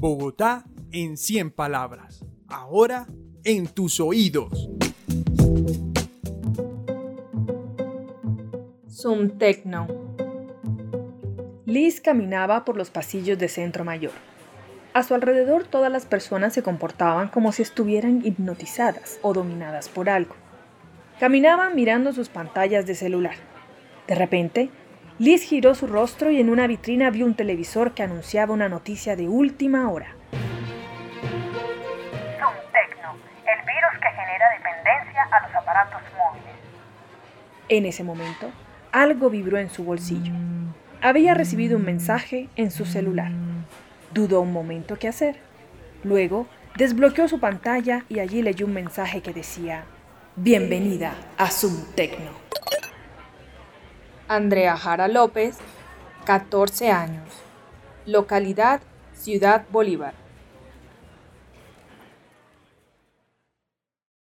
Bogotá en 100 palabras. Ahora en tus oídos. Zoom Tecno. Liz caminaba por los pasillos de Centro Mayor. A su alrededor todas las personas se comportaban como si estuvieran hipnotizadas o dominadas por algo. Caminaban mirando sus pantallas de celular. De repente, Liz giró su rostro y en una vitrina vio un televisor que anunciaba una noticia de última hora. Zoom Tecno, el virus que genera dependencia a los aparatos móviles. En ese momento, algo vibró en su bolsillo. Había recibido un mensaje en su celular. Dudó un momento qué hacer. Luego, desbloqueó su pantalla y allí leyó un mensaje que decía, Bienvenida a Zoom Tecno. Andrea Jara López, 14 años. Localidad Ciudad Bolívar.